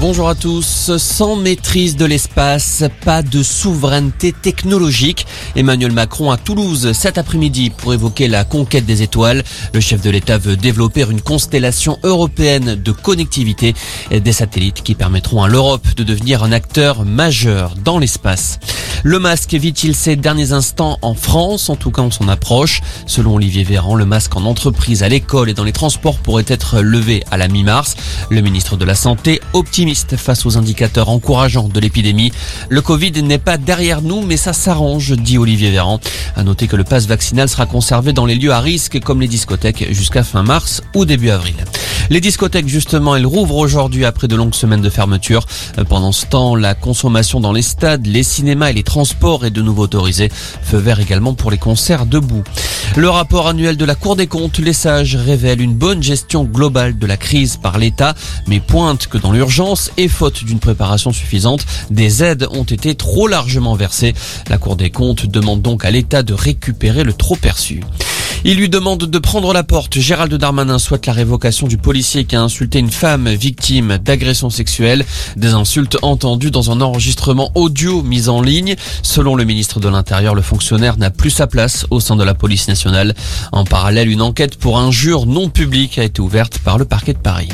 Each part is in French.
Bonjour à tous. Sans maîtrise de l'espace, pas de souveraineté technologique. Emmanuel Macron à Toulouse cet après-midi pour évoquer la conquête des étoiles. Le chef de l'État veut développer une constellation européenne de connectivité et des satellites qui permettront à l'Europe de devenir un acteur majeur dans l'espace. Le masque vit-il ses derniers instants en France? En tout cas, on s'en approche. Selon Olivier Véran, le masque en entreprise, à l'école et dans les transports pourrait être levé à la mi-mars. Le ministre de la Santé optimiste face aux indicateurs encourageants de l'épidémie. Le Covid n'est pas derrière nous, mais ça s'arrange, dit Olivier Véran. À noter que le passe vaccinal sera conservé dans les lieux à risque comme les discothèques jusqu'à fin mars ou début avril. Les discothèques, justement, elles rouvrent aujourd'hui après de longues semaines de fermeture. Pendant ce temps, la consommation dans les stades, les cinémas et les transports est de nouveau autorisée. Feu vert également pour les concerts debout. Le rapport annuel de la Cour des comptes, les sages, révèle une bonne gestion globale de la crise par l'État, mais pointe que dans l'urgence et faute d'une préparation suffisante, des aides ont été trop largement versées. La Cour des comptes demande donc à l'État de récupérer le trop perçu. Il lui demande de prendre la porte. Gérald Darmanin souhaite la révocation du policier qui a insulté une femme victime d'agression sexuelle. Des insultes entendues dans un enregistrement audio mis en ligne. Selon le ministre de l'Intérieur, le fonctionnaire n'a plus sa place au sein de la police nationale. En parallèle, une enquête pour injure non publique a été ouverte par le parquet de Paris.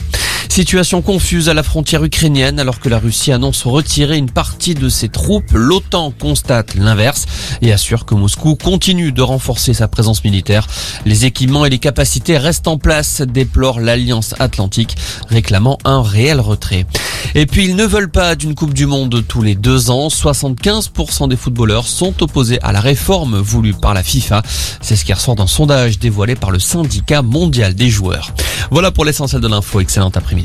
Situation confuse à la frontière ukrainienne alors que la Russie annonce retirer une partie de ses troupes. L'OTAN constate l'inverse et assure que Moscou continue de renforcer sa présence militaire. Les équipements et les capacités restent en place, déplore l'Alliance Atlantique, réclamant un réel retrait. Et puis ils ne veulent pas d'une Coupe du Monde tous les deux ans. 75% des footballeurs sont opposés à la réforme voulue par la FIFA. C'est ce qui ressort d'un sondage dévoilé par le syndicat mondial des joueurs. Voilà pour l'essentiel de l'info. Excellent après-midi.